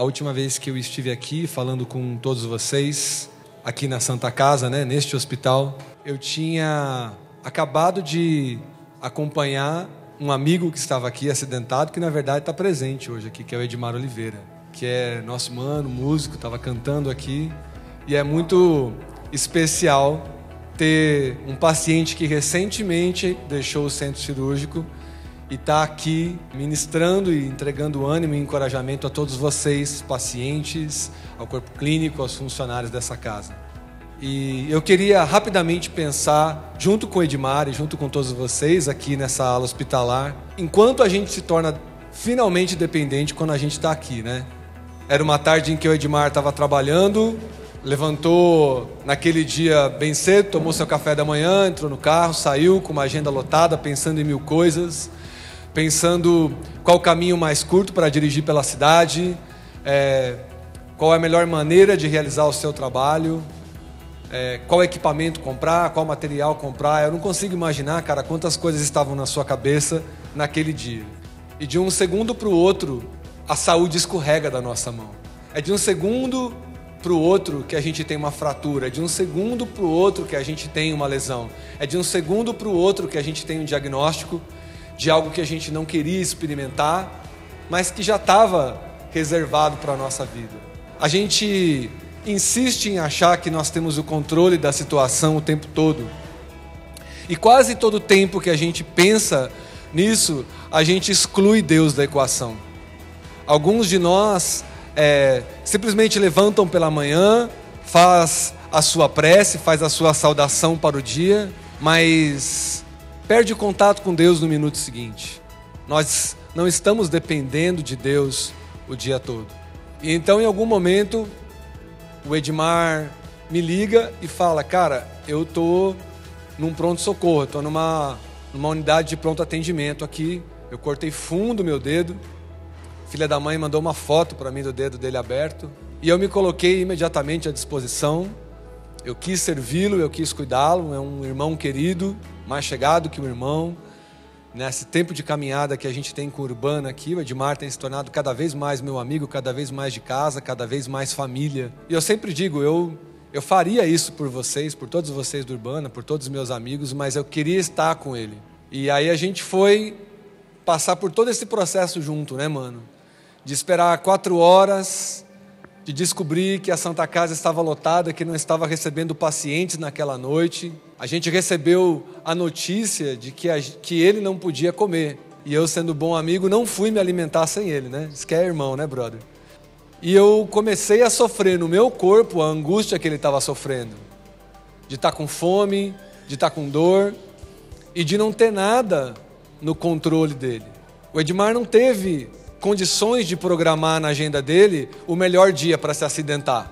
a última vez que eu estive aqui falando com todos vocês, aqui na Santa Casa, né, neste hospital, eu tinha acabado de acompanhar um amigo que estava aqui acidentado, que na verdade está presente hoje aqui, que é o Edmar Oliveira, que é nosso mano, músico, estava cantando aqui. E é muito especial ter um paciente que recentemente deixou o centro cirúrgico e está aqui ministrando e entregando ânimo e encorajamento a todos vocês, pacientes, ao corpo clínico, aos funcionários dessa casa. E eu queria rapidamente pensar, junto com o Edmar e junto com todos vocês aqui nessa ala hospitalar, enquanto a gente se torna finalmente dependente quando a gente está aqui, né? Era uma tarde em que o Edmar estava trabalhando, levantou naquele dia bem cedo, tomou seu café da manhã, entrou no carro, saiu com uma agenda lotada, pensando em mil coisas, pensando qual o caminho mais curto para dirigir pela cidade, é, qual é a melhor maneira de realizar o seu trabalho é, qual equipamento comprar, qual material comprar. Eu não consigo imaginar, cara, quantas coisas estavam na sua cabeça naquele dia. E de um segundo para o outro, a saúde escorrega da nossa mão. É de um segundo para o outro que a gente tem uma fratura, é de um segundo para o outro que a gente tem uma lesão, é de um segundo para o outro que a gente tem um diagnóstico de algo que a gente não queria experimentar, mas que já estava reservado para a nossa vida. A gente insiste em achar que nós temos o controle da situação o tempo todo. E quase todo o tempo que a gente pensa nisso, a gente exclui Deus da equação. Alguns de nós é, simplesmente levantam pela manhã, faz a sua prece, faz a sua saudação para o dia, mas perde contato com Deus no minuto seguinte. Nós não estamos dependendo de Deus o dia todo. E então, em algum momento, o Edmar me liga e fala: Cara, eu tô num pronto-socorro, tô numa, numa unidade de pronto atendimento aqui. Eu cortei fundo meu dedo. filha da mãe mandou uma foto para mim do dedo dele aberto. E eu me coloquei imediatamente à disposição. Eu quis servi-lo, eu quis cuidá-lo. É um irmão querido, mais chegado que um irmão. Nesse tempo de caminhada que a gente tem com o Urbana aqui, o Edmar tem se tornado cada vez mais meu amigo, cada vez mais de casa, cada vez mais família. E eu sempre digo, eu, eu faria isso por vocês, por todos vocês do Urbana, por todos os meus amigos, mas eu queria estar com ele. E aí a gente foi passar por todo esse processo junto, né, mano? De esperar quatro horas, de descobrir que a Santa Casa estava lotada, que não estava recebendo pacientes naquela noite a gente recebeu a notícia de que, a, que ele não podia comer. E eu, sendo bom amigo, não fui me alimentar sem ele, né? Isso que é irmão, né, brother? E eu comecei a sofrer no meu corpo a angústia que ele estava sofrendo. De estar tá com fome, de estar tá com dor e de não ter nada no controle dele. O Edmar não teve condições de programar na agenda dele o melhor dia para se acidentar.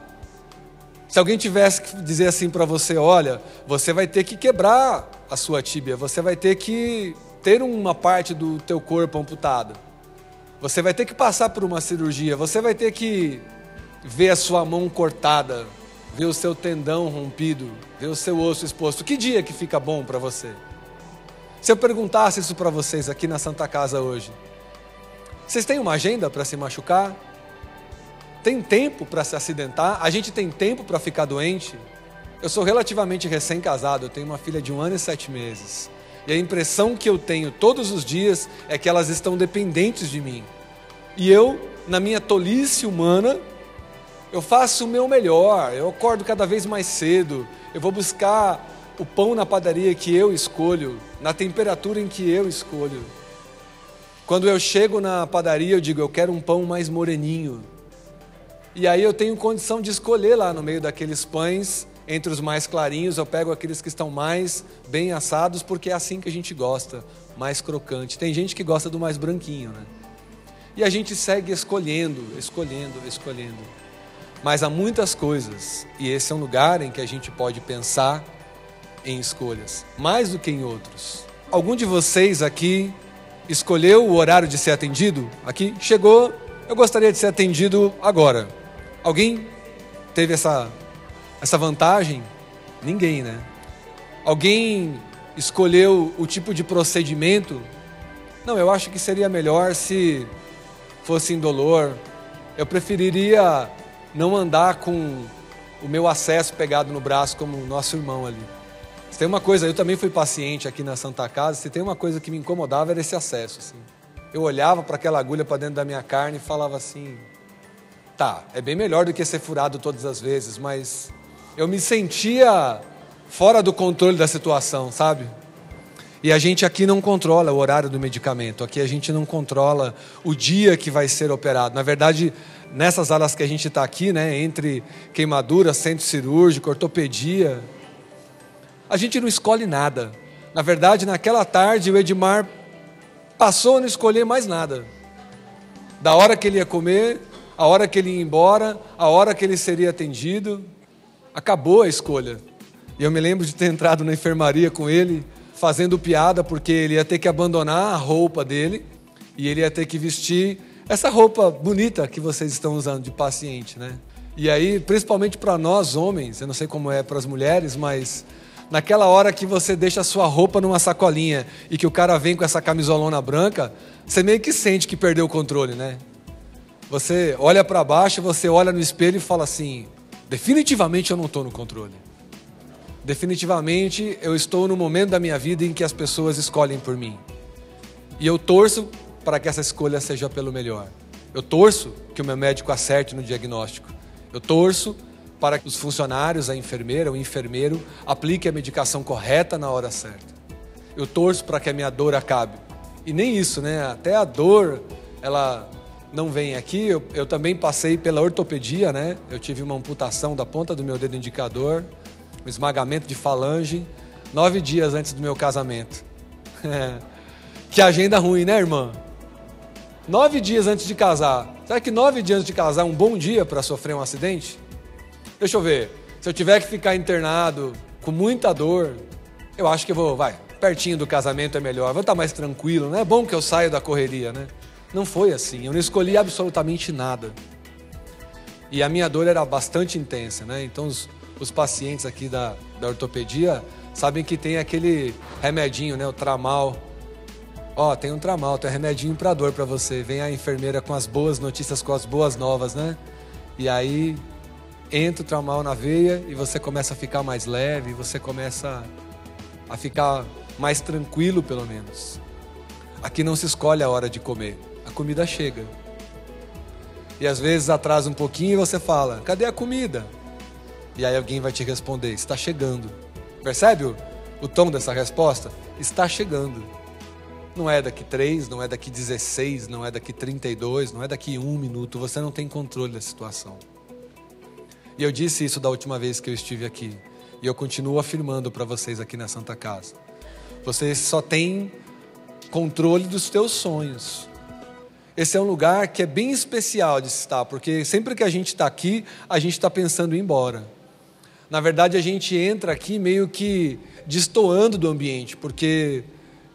Se alguém tivesse que dizer assim para você, olha, você vai ter que quebrar a sua tíbia, você vai ter que ter uma parte do teu corpo amputada. Você vai ter que passar por uma cirurgia, você vai ter que ver a sua mão cortada, ver o seu tendão rompido, ver o seu osso exposto. Que dia que fica bom para você? Se eu perguntasse isso para vocês aqui na Santa Casa hoje, vocês têm uma agenda para se machucar? tem tempo para se acidentar, a gente tem tempo para ficar doente. Eu sou relativamente recém-casado, eu tenho uma filha de um ano e sete meses. E a impressão que eu tenho todos os dias é que elas estão dependentes de mim. E eu, na minha tolice humana, eu faço o meu melhor, eu acordo cada vez mais cedo, eu vou buscar o pão na padaria que eu escolho, na temperatura em que eu escolho. Quando eu chego na padaria, eu digo: eu quero um pão mais moreninho. E aí eu tenho condição de escolher lá no meio daqueles pães, entre os mais clarinhos, eu pego aqueles que estão mais bem assados, porque é assim que a gente gosta, mais crocante. Tem gente que gosta do mais branquinho, né? E a gente segue escolhendo, escolhendo, escolhendo. Mas há muitas coisas, e esse é um lugar em que a gente pode pensar em escolhas, mais do que em outros. Algum de vocês aqui escolheu o horário de ser atendido? Aqui chegou, eu gostaria de ser atendido agora. Alguém teve essa, essa vantagem? Ninguém, né? Alguém escolheu o tipo de procedimento? Não, eu acho que seria melhor se fosse indolor, eu preferiria não andar com o meu acesso pegado no braço como o nosso irmão ali. Se tem uma coisa, eu também fui paciente aqui na Santa Casa, se tem uma coisa que me incomodava era esse acesso. Assim. Eu olhava para aquela agulha para dentro da minha carne e falava assim: tá, é bem melhor do que ser furado todas as vezes, mas eu me sentia fora do controle da situação, sabe? E a gente aqui não controla o horário do medicamento, aqui a gente não controla o dia que vai ser operado. Na verdade, nessas alas que a gente está aqui, né, entre queimadura, centro cirúrgico, ortopedia, a gente não escolhe nada. Na verdade, naquela tarde, o Edmar passou a não escolher mais nada. Da hora que ele ia comer, a hora que ele ia embora, a hora que ele seria atendido, acabou a escolha. E eu me lembro de ter entrado na enfermaria com ele, fazendo piada, porque ele ia ter que abandonar a roupa dele e ele ia ter que vestir essa roupa bonita que vocês estão usando de paciente, né? E aí, principalmente para nós homens, eu não sei como é para as mulheres, mas naquela hora que você deixa a sua roupa numa sacolinha e que o cara vem com essa camisolona branca, você meio que sente que perdeu o controle, né? Você olha para baixo, você olha no espelho e fala assim: definitivamente eu não estou no controle. Definitivamente eu estou no momento da minha vida em que as pessoas escolhem por mim. E eu torço para que essa escolha seja pelo melhor. Eu torço que o meu médico acerte no diagnóstico. Eu torço para que os funcionários, a enfermeira, o enfermeiro, apliquem a medicação correta na hora certa. Eu torço para que a minha dor acabe. E nem isso, né? Até a dor, ela não vem aqui. Eu, eu também passei pela ortopedia, né? Eu tive uma amputação da ponta do meu dedo indicador, um esmagamento de falange, nove dias antes do meu casamento. que agenda ruim, né, irmã? Nove dias antes de casar. Será que nove dias antes de casar é um bom dia para sofrer um acidente? Deixa eu ver. Se eu tiver que ficar internado com muita dor, eu acho que vou, vai, pertinho do casamento é melhor, vou estar mais tranquilo, não é bom que eu saia da correria, né? Não foi assim, eu não escolhi absolutamente nada. E a minha dor era bastante intensa, né? Então os, os pacientes aqui da, da ortopedia sabem que tem aquele remedinho, né? O tramal. Ó, oh, tem um tramal, tem um remedinho para dor para você. Vem a enfermeira com as boas notícias, com as boas novas, né? E aí entra o tramal na veia e você começa a ficar mais leve, você começa a ficar mais tranquilo, pelo menos. Aqui não se escolhe a hora de comer, a comida chega. E às vezes atrasa um pouquinho e você fala: cadê a comida? E aí alguém vai te responder: está chegando. Percebe o, o tom dessa resposta? Está chegando. Não é daqui três, não é daqui 16, não é daqui 32, não é daqui um minuto. Você não tem controle da situação. E eu disse isso da última vez que eu estive aqui. E eu continuo afirmando para vocês aqui na Santa Casa. Vocês só têm controle dos teus sonhos. Esse é um lugar que é bem especial de estar, porque sempre que a gente está aqui, a gente está pensando em ir embora. Na verdade, a gente entra aqui meio que destoando do ambiente, porque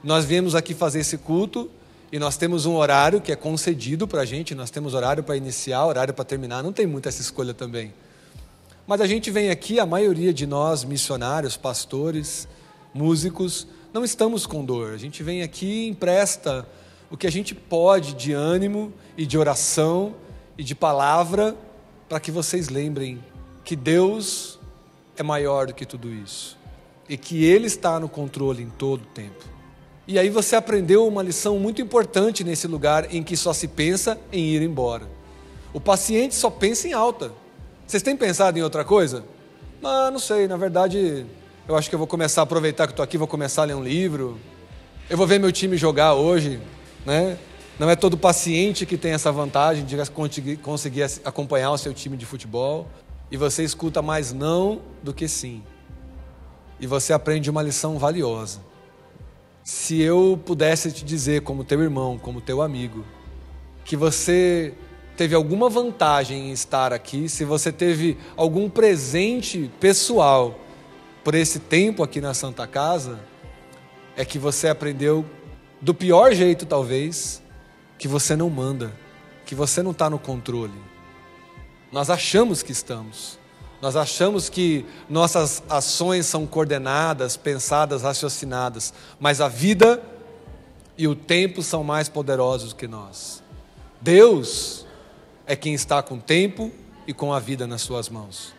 nós viemos aqui fazer esse culto e nós temos um horário que é concedido para a gente, nós temos horário para iniciar, horário para terminar, não tem muita essa escolha também. Mas a gente vem aqui, a maioria de nós, missionários, pastores, músicos, não estamos com dor. A gente vem aqui e empresta o que a gente pode de ânimo e de oração e de palavra para que vocês lembrem que Deus é maior do que tudo isso e que Ele está no controle em todo o tempo. E aí você aprendeu uma lição muito importante nesse lugar em que só se pensa em ir embora. O paciente só pensa em alta. Vocês têm pensado em outra coisa? Ah, não sei, na verdade, eu acho que eu vou começar a aproveitar que estou aqui, vou começar a ler um livro. Eu vou ver meu time jogar hoje, né? Não é todo paciente que tem essa vantagem de conseguir acompanhar o seu time de futebol. E você escuta mais não do que sim. E você aprende uma lição valiosa. Se eu pudesse te dizer, como teu irmão, como teu amigo, que você teve alguma vantagem em estar aqui, se você teve algum presente pessoal por esse tempo aqui na Santa Casa, é que você aprendeu do pior jeito, talvez, que você não manda, que você não está no controle. Nós achamos que estamos. Nós achamos que nossas ações são coordenadas, pensadas, raciocinadas, mas a vida e o tempo são mais poderosos que nós. Deus é quem está com o tempo e com a vida nas suas mãos.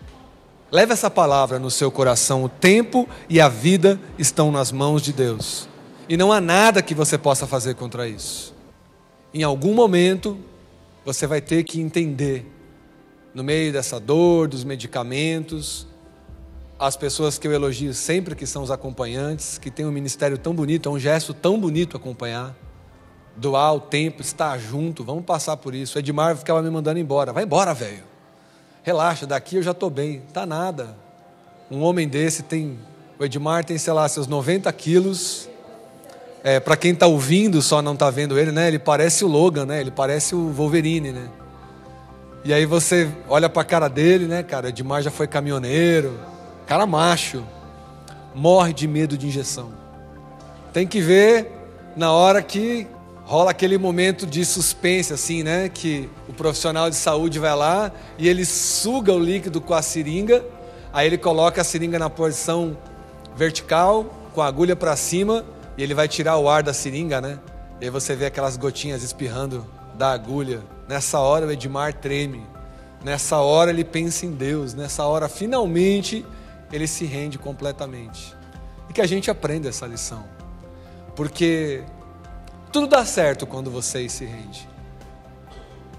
Leve essa palavra no seu coração. O tempo e a vida estão nas mãos de Deus. E não há nada que você possa fazer contra isso. Em algum momento, você vai ter que entender, no meio dessa dor, dos medicamentos, as pessoas que eu elogio sempre, que são os acompanhantes, que têm um ministério tão bonito, é um gesto tão bonito acompanhar. Doar o tempo, estar junto, vamos passar por isso. O Edmar ficava me mandando embora. Vai embora, velho. Relaxa, daqui eu já estou bem. Tá nada. Um homem desse tem. O Edmar tem, sei lá, seus 90 quilos. É, Para quem está ouvindo, só não está vendo ele, né? Ele parece o Logan, né? Ele parece o Wolverine, né? E aí você olha para a cara dele, né, cara? O Edmar já foi caminhoneiro, cara macho, morre de medo de injeção. Tem que ver na hora que rola aquele momento de suspense, assim, né? Que o profissional de saúde vai lá e ele suga o líquido com a seringa, aí ele coloca a seringa na posição vertical, com a agulha para cima, e ele vai tirar o ar da seringa, né? E aí você vê aquelas gotinhas espirrando da agulha. Nessa hora o Edmar treme. Nessa hora ele pensa em Deus. Nessa hora, finalmente, ele se rende completamente. E que a gente aprenda essa lição. Porque tudo dá certo quando vocês se rendem.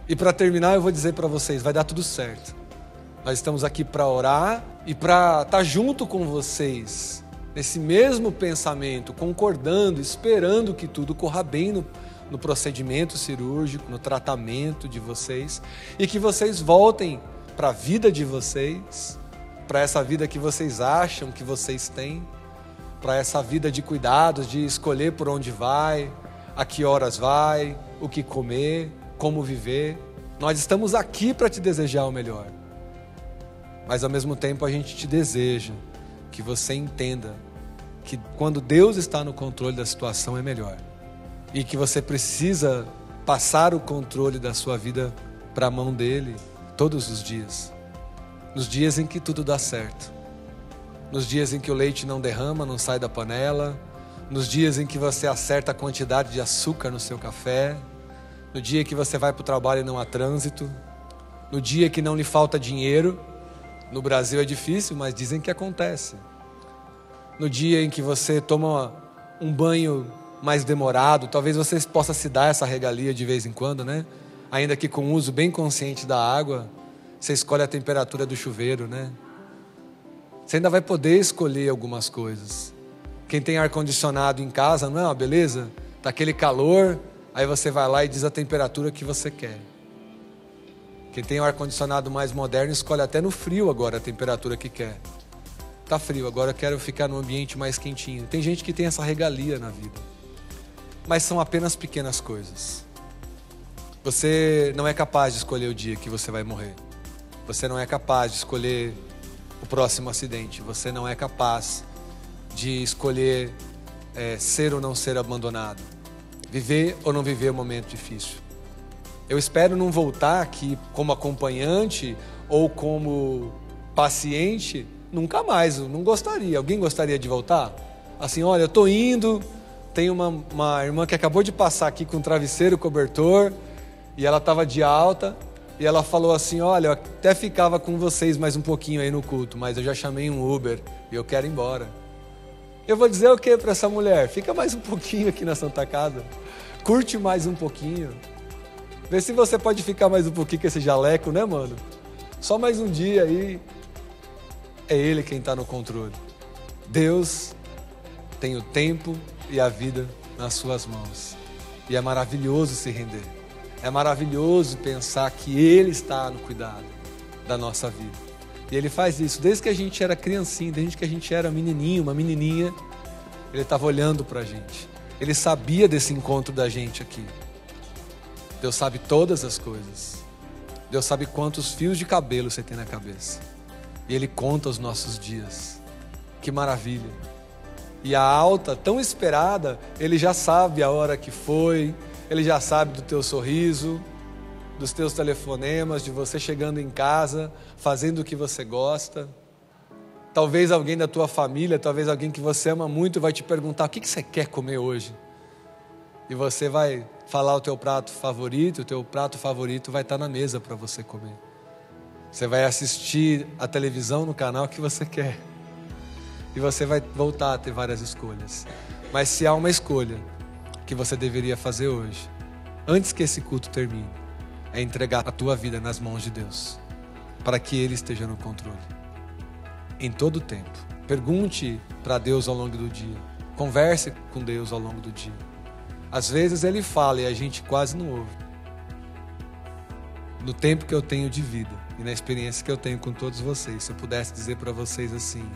E para terminar, eu vou dizer para vocês: vai dar tudo certo. Nós estamos aqui para orar e para estar tá junto com vocês, nesse mesmo pensamento, concordando, esperando que tudo corra bem no, no procedimento cirúrgico, no tratamento de vocês e que vocês voltem para a vida de vocês, para essa vida que vocês acham que vocês têm, para essa vida de cuidados, de escolher por onde vai, a que horas vai, o que comer, como viver. Nós estamos aqui para te desejar o melhor. Mas ao mesmo tempo a gente te deseja que você entenda que quando Deus está no controle da situação é melhor. E que você precisa passar o controle da sua vida para a mão dele todos os dias. Nos dias em que tudo dá certo. Nos dias em que o leite não derrama, não sai da panela, nos dias em que você acerta a quantidade de açúcar no seu café, no dia que você vai para o trabalho e não há trânsito, no dia que não lhe falta dinheiro. No Brasil é difícil, mas dizem que acontece. No dia em que você toma um banho mais demorado, talvez você possa se dar essa regalia de vez em quando, né? Ainda que com uso bem consciente da água, você escolhe a temperatura do chuveiro, né? Você ainda vai poder escolher algumas coisas. Quem tem ar-condicionado em casa, não é uma beleza? Tá aquele calor, aí você vai lá e diz a temperatura que você quer. Quem tem o ar-condicionado mais moderno escolhe até no frio agora a temperatura que quer. Tá frio, agora eu quero ficar num ambiente mais quentinho. Tem gente que tem essa regalia na vida. Mas são apenas pequenas coisas. Você não é capaz de escolher o dia que você vai morrer. Você não é capaz de escolher o próximo acidente. Você não é capaz de escolher é, ser ou não ser abandonado, viver ou não viver um momento difícil. Eu espero não voltar aqui como acompanhante ou como paciente, nunca mais. Eu não gostaria. Alguém gostaria de voltar? Assim, olha, eu estou indo. Tem uma, uma irmã que acabou de passar aqui com travesseiro cobertor e ela estava de alta e ela falou assim: Olha, eu até ficava com vocês mais um pouquinho aí no culto, mas eu já chamei um Uber e eu quero ir embora. Eu vou dizer o que para essa mulher? Fica mais um pouquinho aqui na Santa Casa. Curte mais um pouquinho. Vê se você pode ficar mais um pouquinho com esse jaleco, né, mano? Só mais um dia aí. É Ele quem está no controle. Deus tem o tempo e a vida nas suas mãos. E é maravilhoso se render. É maravilhoso pensar que Ele está no cuidado da nossa vida. E ele faz isso desde que a gente era criancinha, desde que a gente era menininho, uma menininha. Ele estava olhando para a gente. Ele sabia desse encontro da gente aqui. Deus sabe todas as coisas. Deus sabe quantos fios de cabelo você tem na cabeça. E Ele conta os nossos dias. Que maravilha. E a alta, tão esperada, Ele já sabe a hora que foi, Ele já sabe do teu sorriso, dos teus telefonemas, de você chegando em casa, fazendo o que você gosta. Talvez alguém da tua família, talvez alguém que você ama muito vai te perguntar: o que você quer comer hoje? E você vai falar o teu prato favorito, o teu prato favorito vai estar na mesa para você comer. Você vai assistir a televisão no canal que você quer. E você vai voltar a ter várias escolhas. Mas se há uma escolha que você deveria fazer hoje, antes que esse culto termine, é entregar a tua vida nas mãos de Deus, para que Ele esteja no controle. Em todo o tempo. Pergunte para Deus ao longo do dia. Converse com Deus ao longo do dia. Às vezes Ele fala e a gente quase não ouve. No tempo que eu tenho de vida e na experiência que eu tenho com todos vocês, se eu pudesse dizer para vocês assim: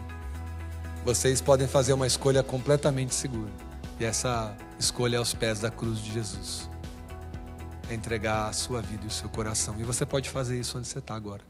vocês podem fazer uma escolha completamente segura. E essa escolha é aos pés da cruz de Jesus. É entregar a sua vida e o seu coração. E você pode fazer isso onde você está agora.